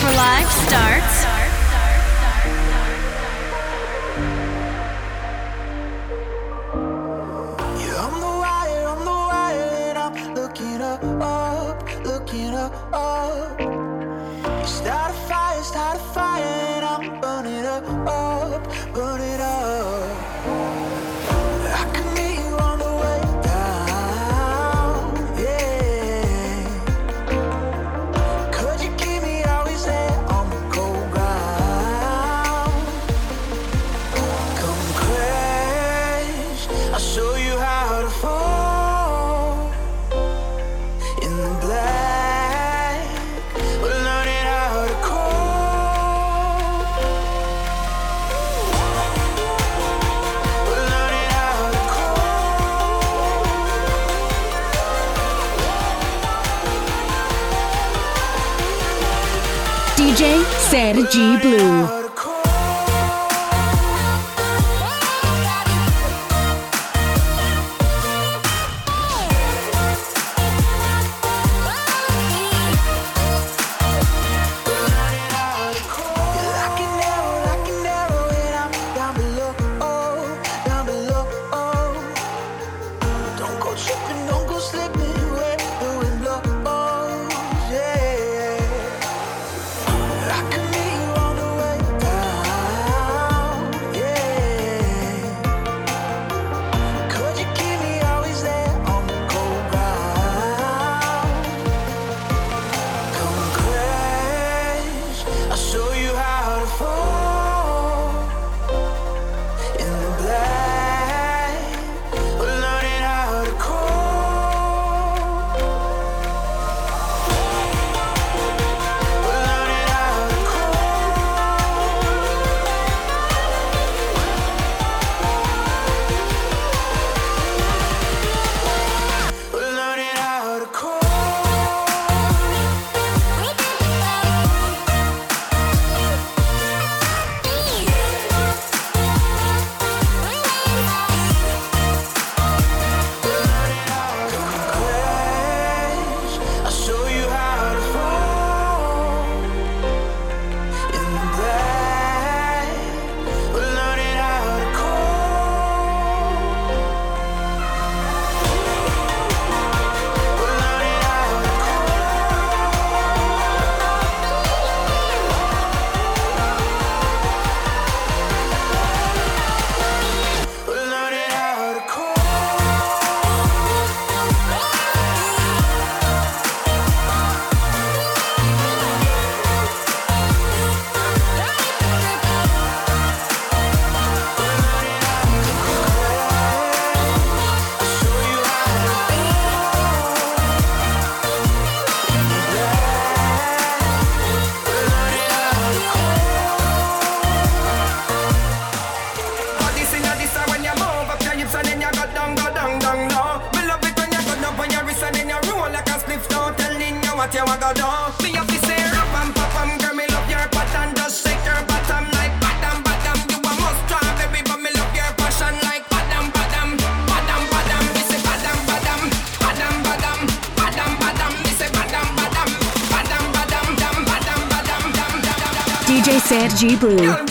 for Life starts G blue. Energy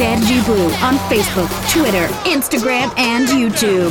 Sergi Blue on Facebook, Twitter, Instagram, and YouTube.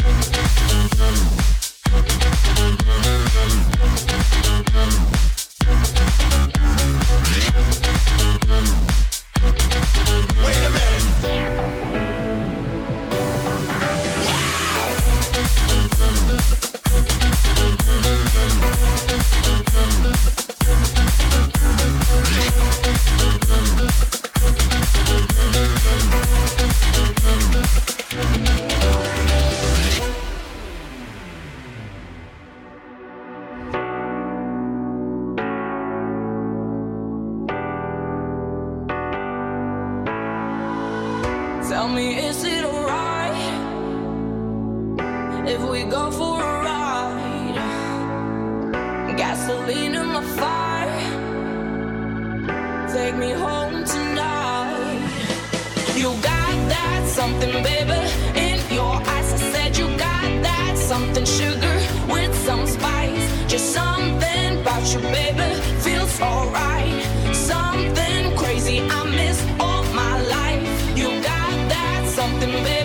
if we go for a ride. Gasoline in my fire, take me home tonight. You got that something, baby, in your eyes. I said you got that something, sugar with some spice. Just something about you, baby, feels alright. Something crazy I miss all my life. You got that something, baby.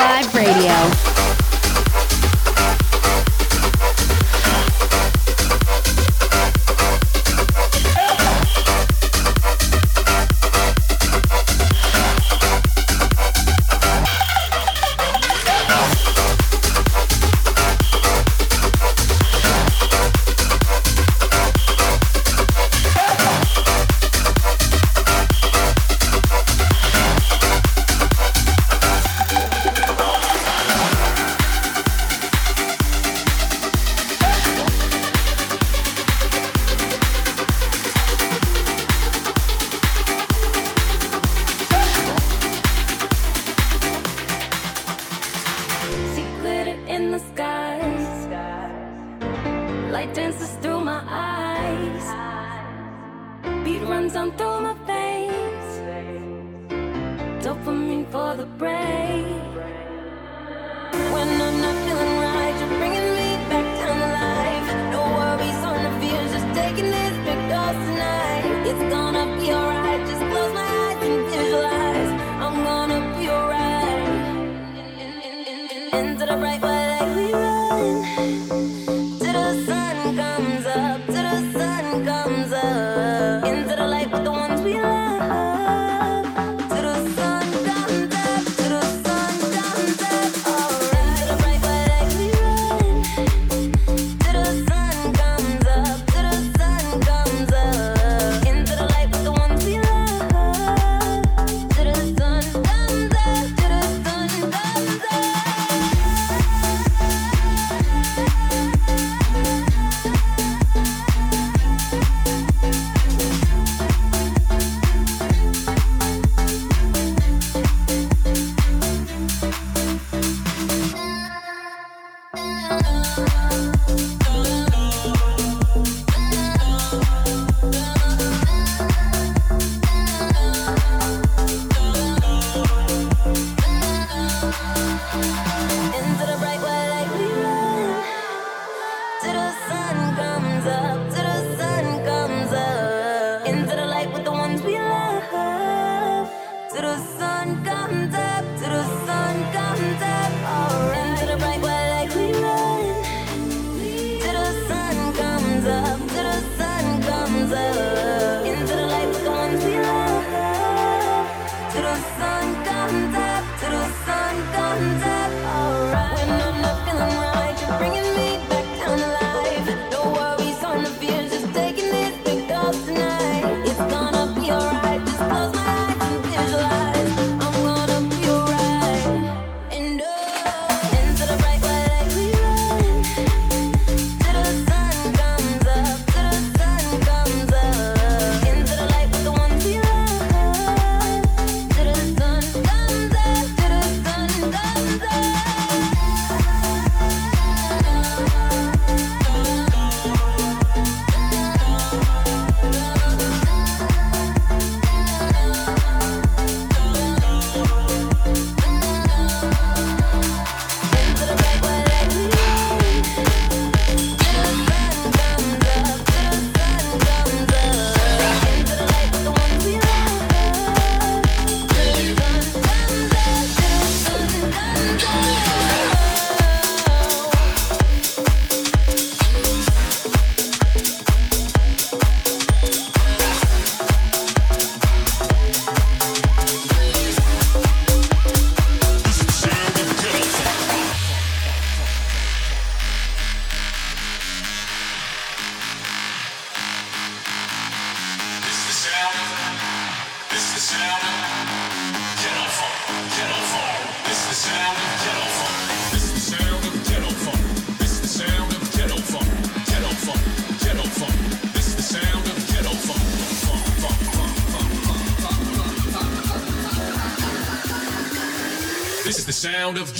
Live Radio.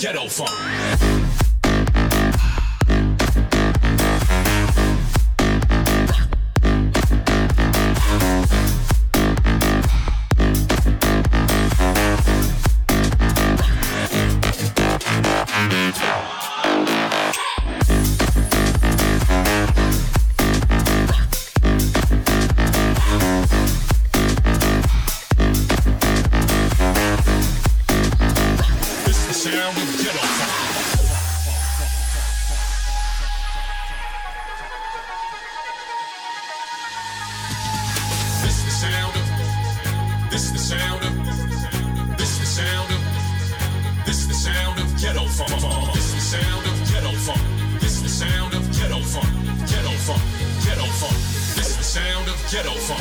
ghetto funk. ghetto funk.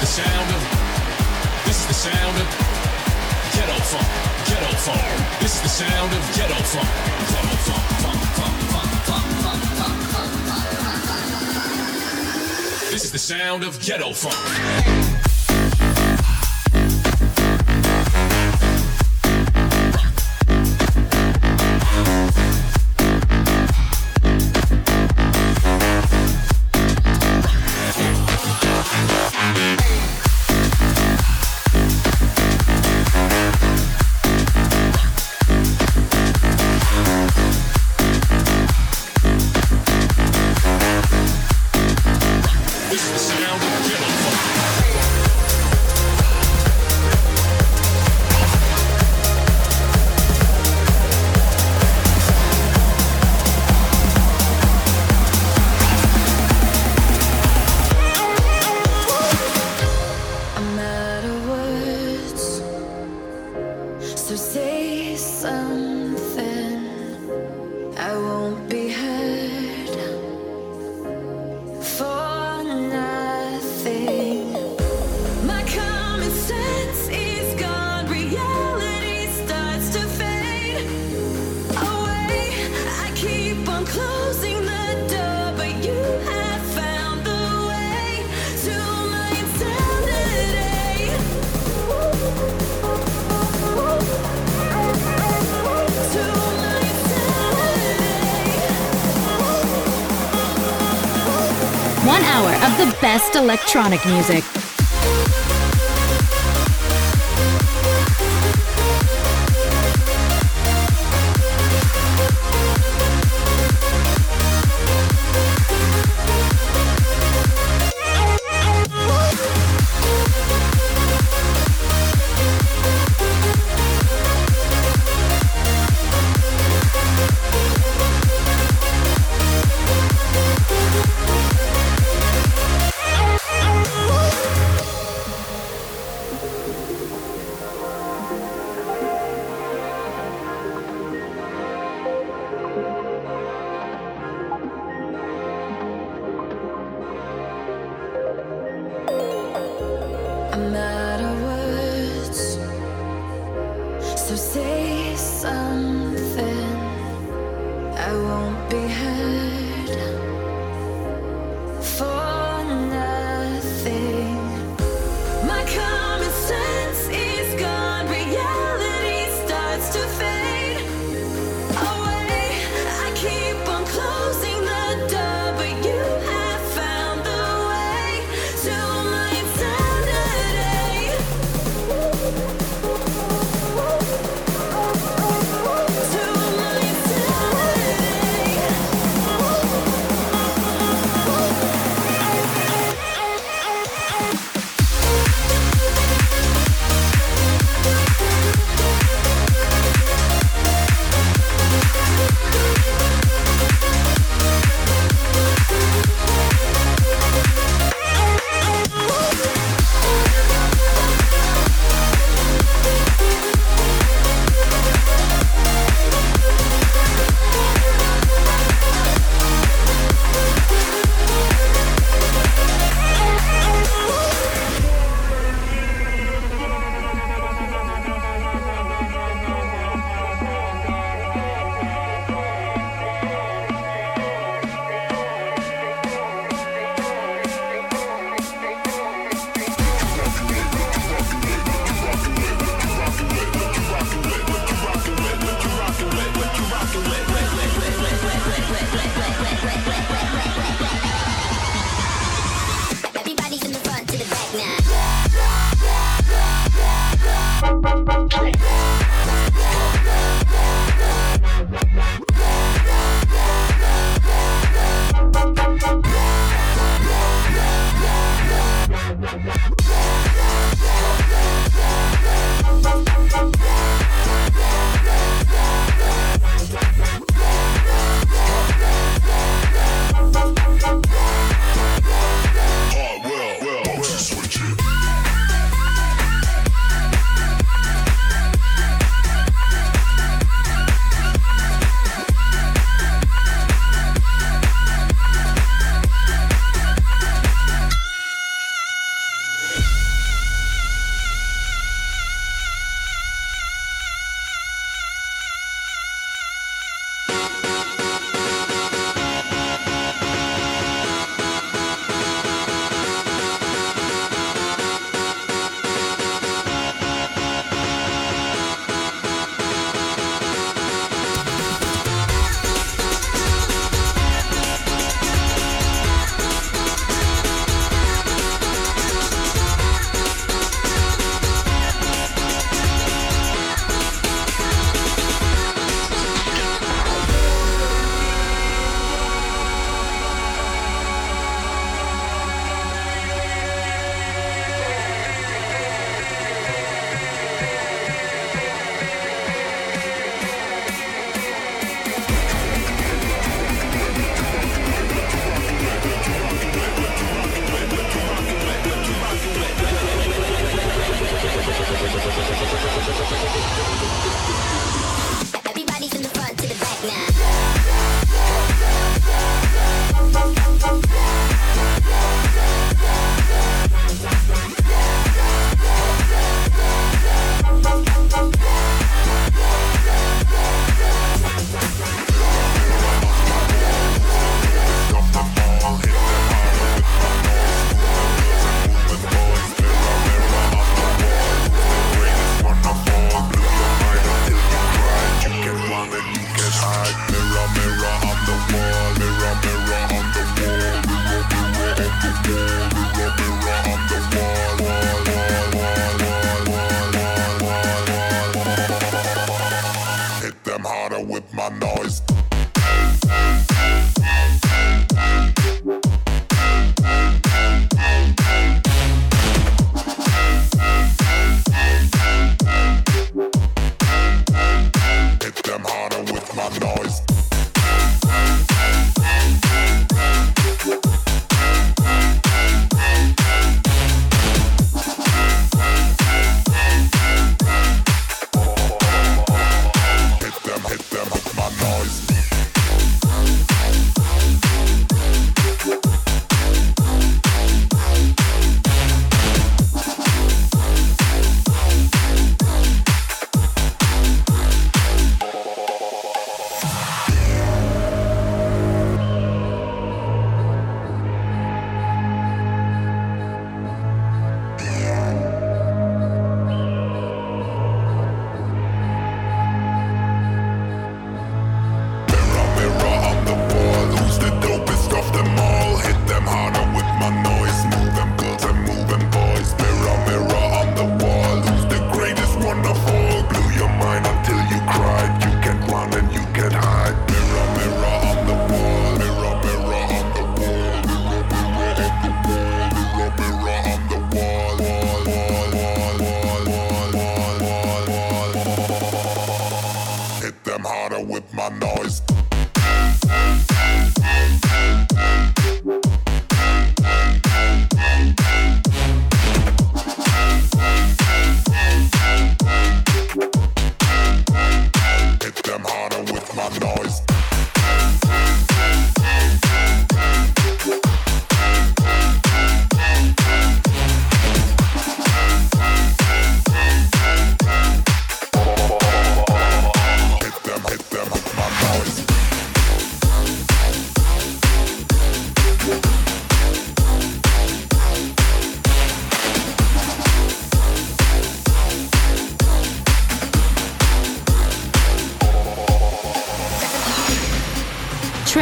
The sound this is the sound of ghetto funk, ghetto funk. This is the sound of ghetto funk, ghetto funk. The sound of ghetto funk. Best electronic music.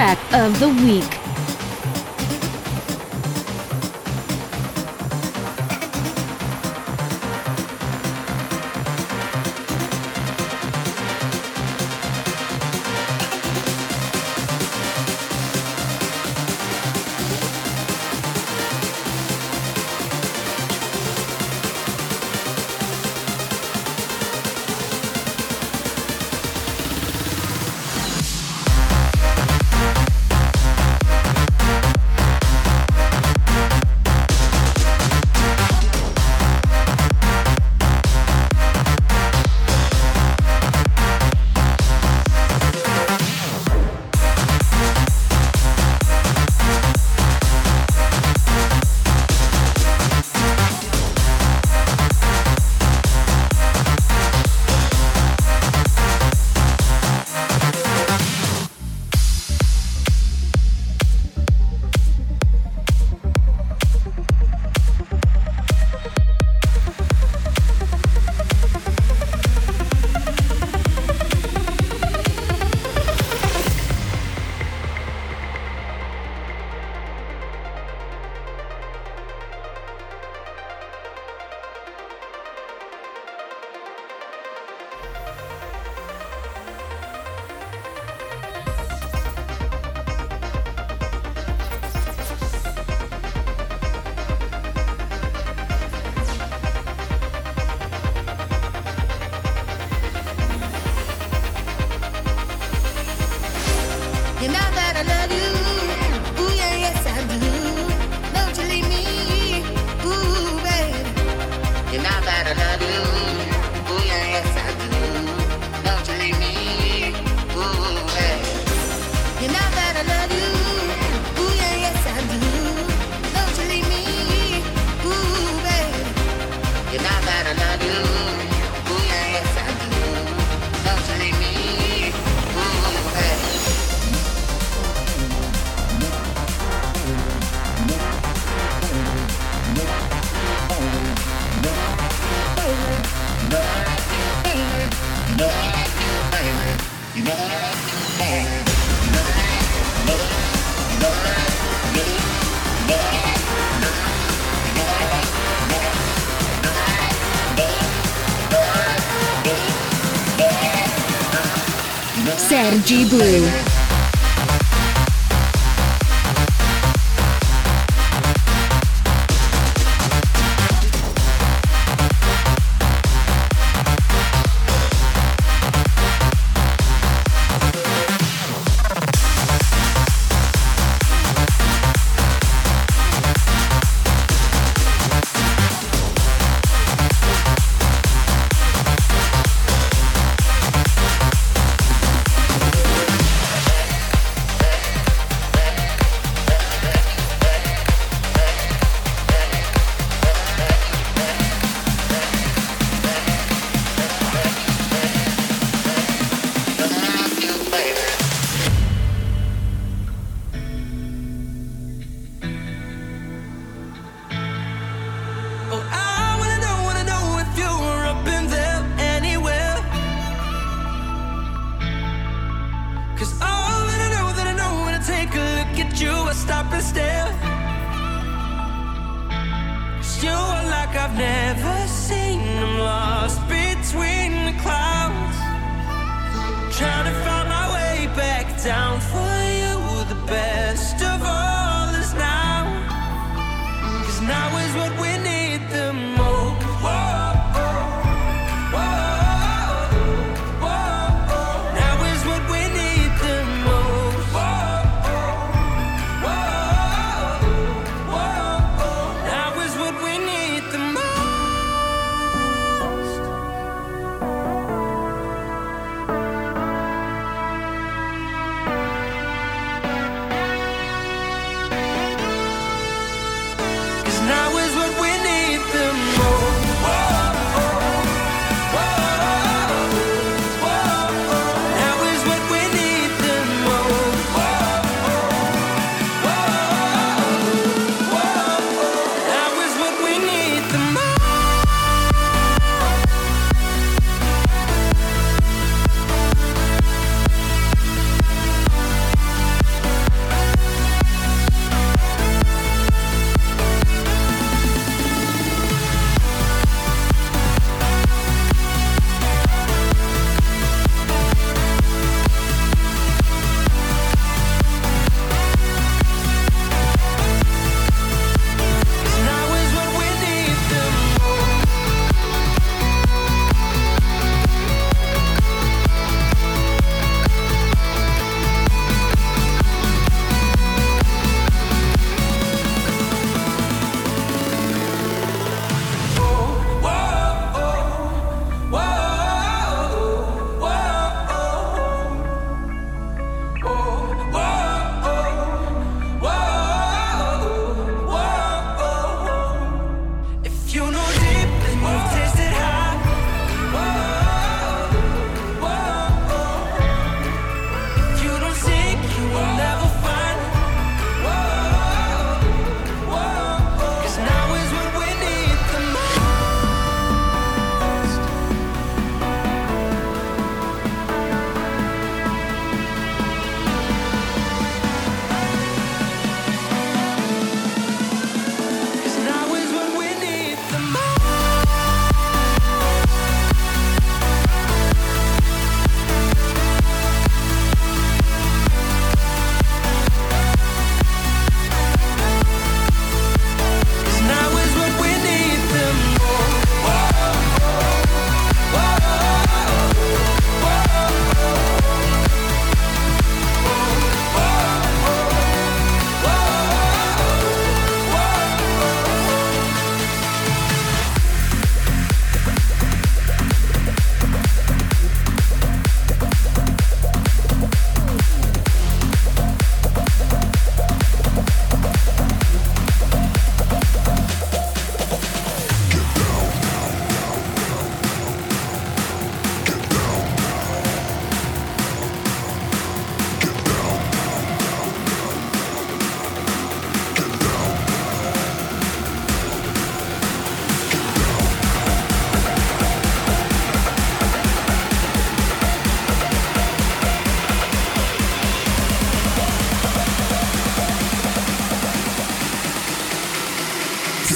Track of the week. Blue.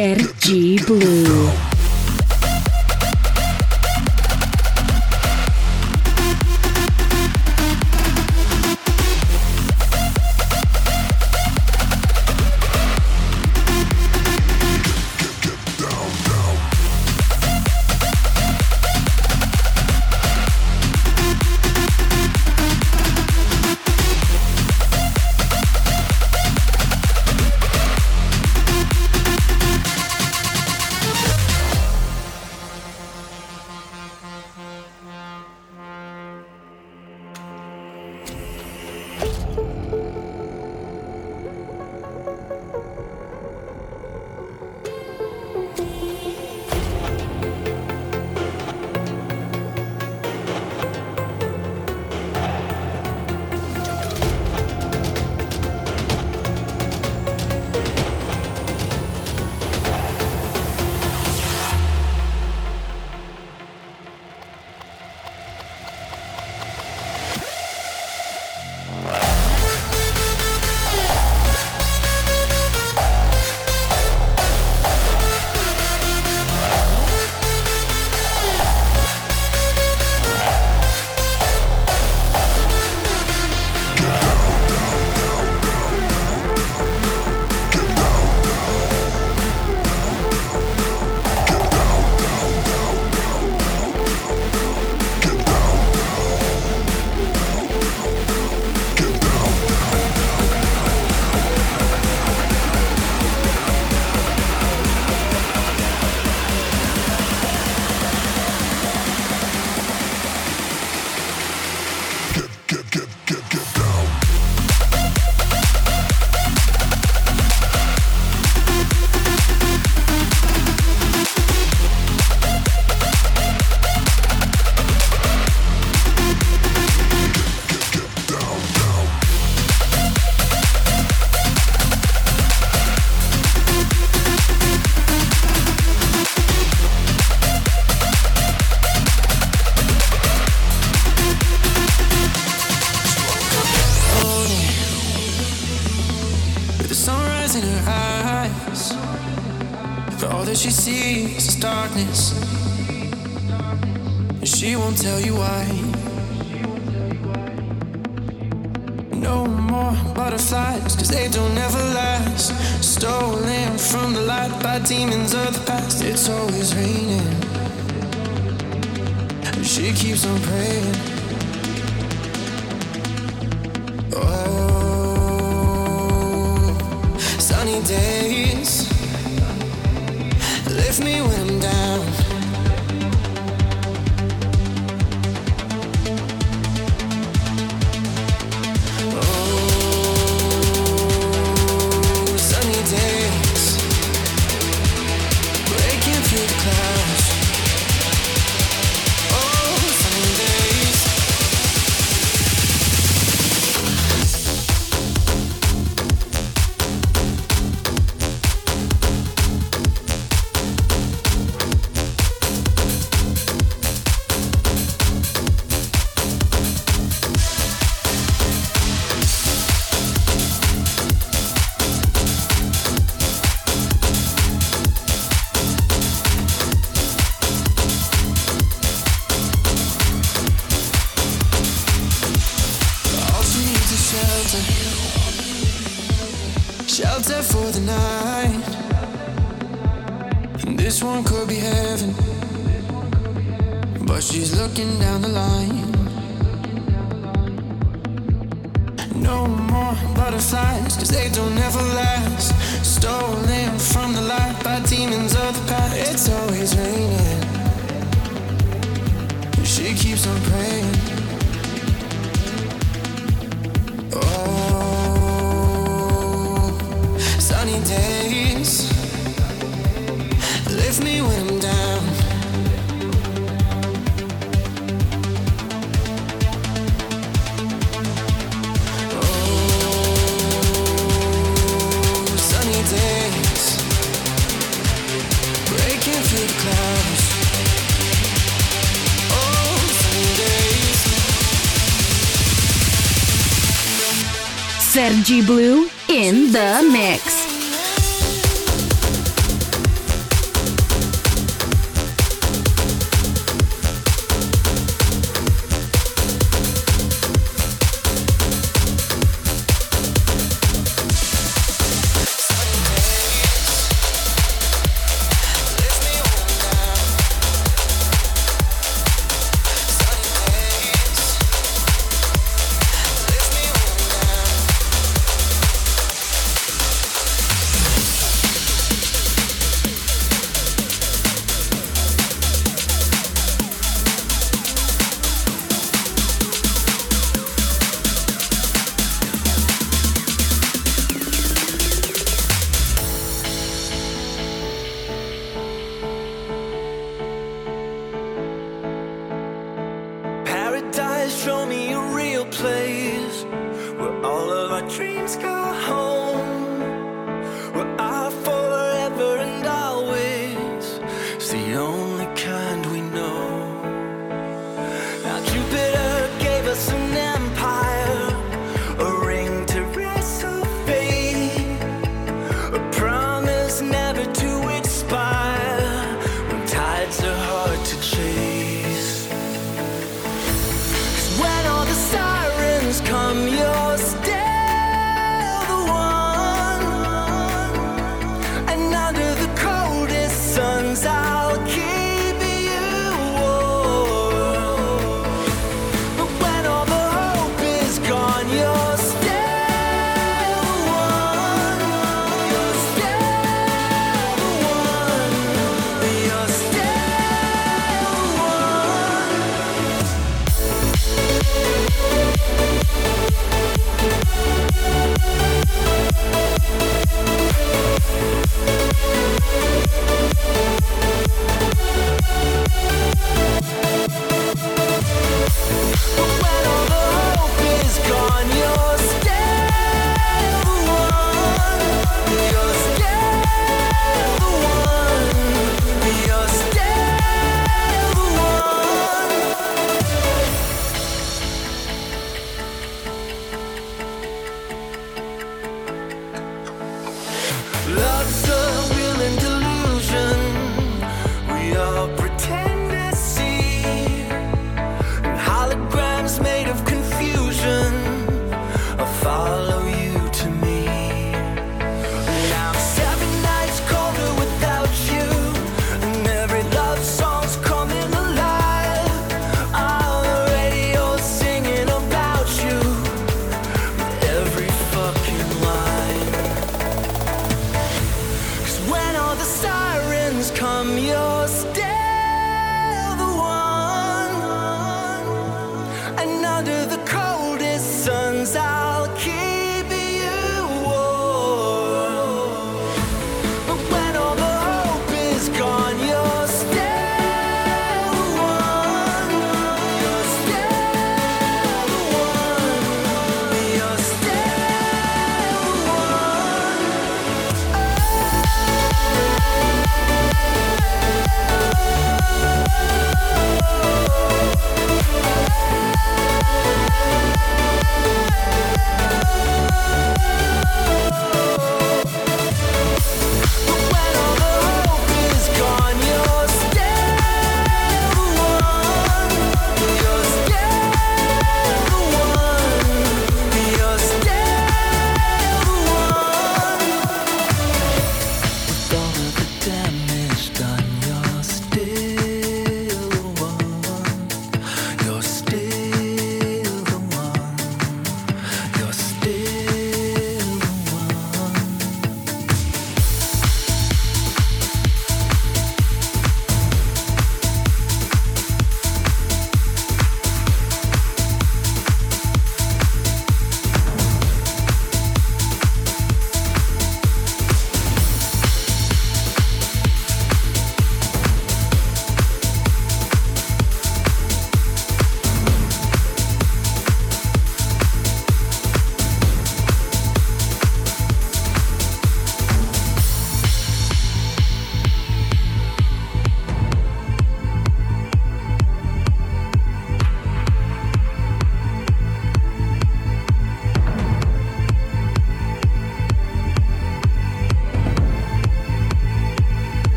Sergi Blue. Blue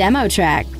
demo track.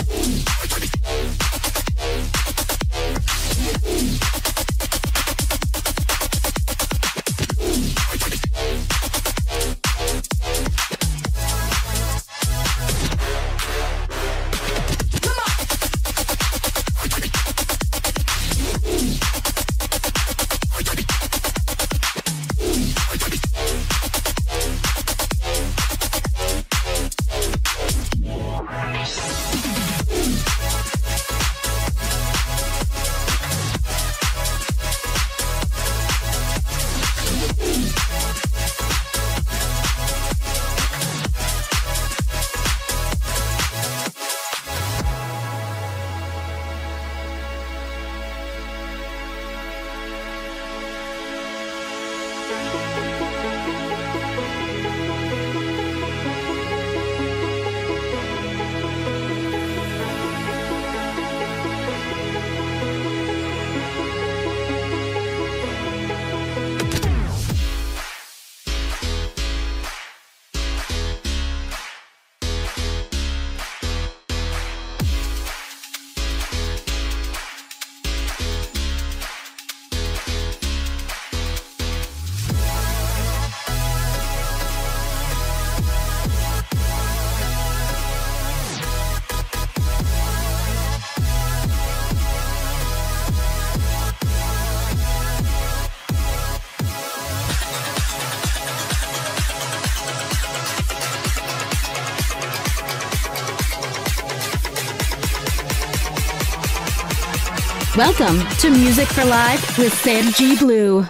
Welcome to Music for Live with Sergi Blue.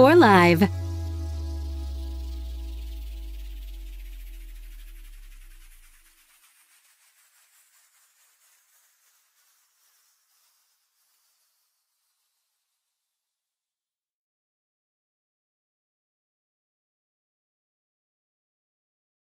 You are tuning music for live.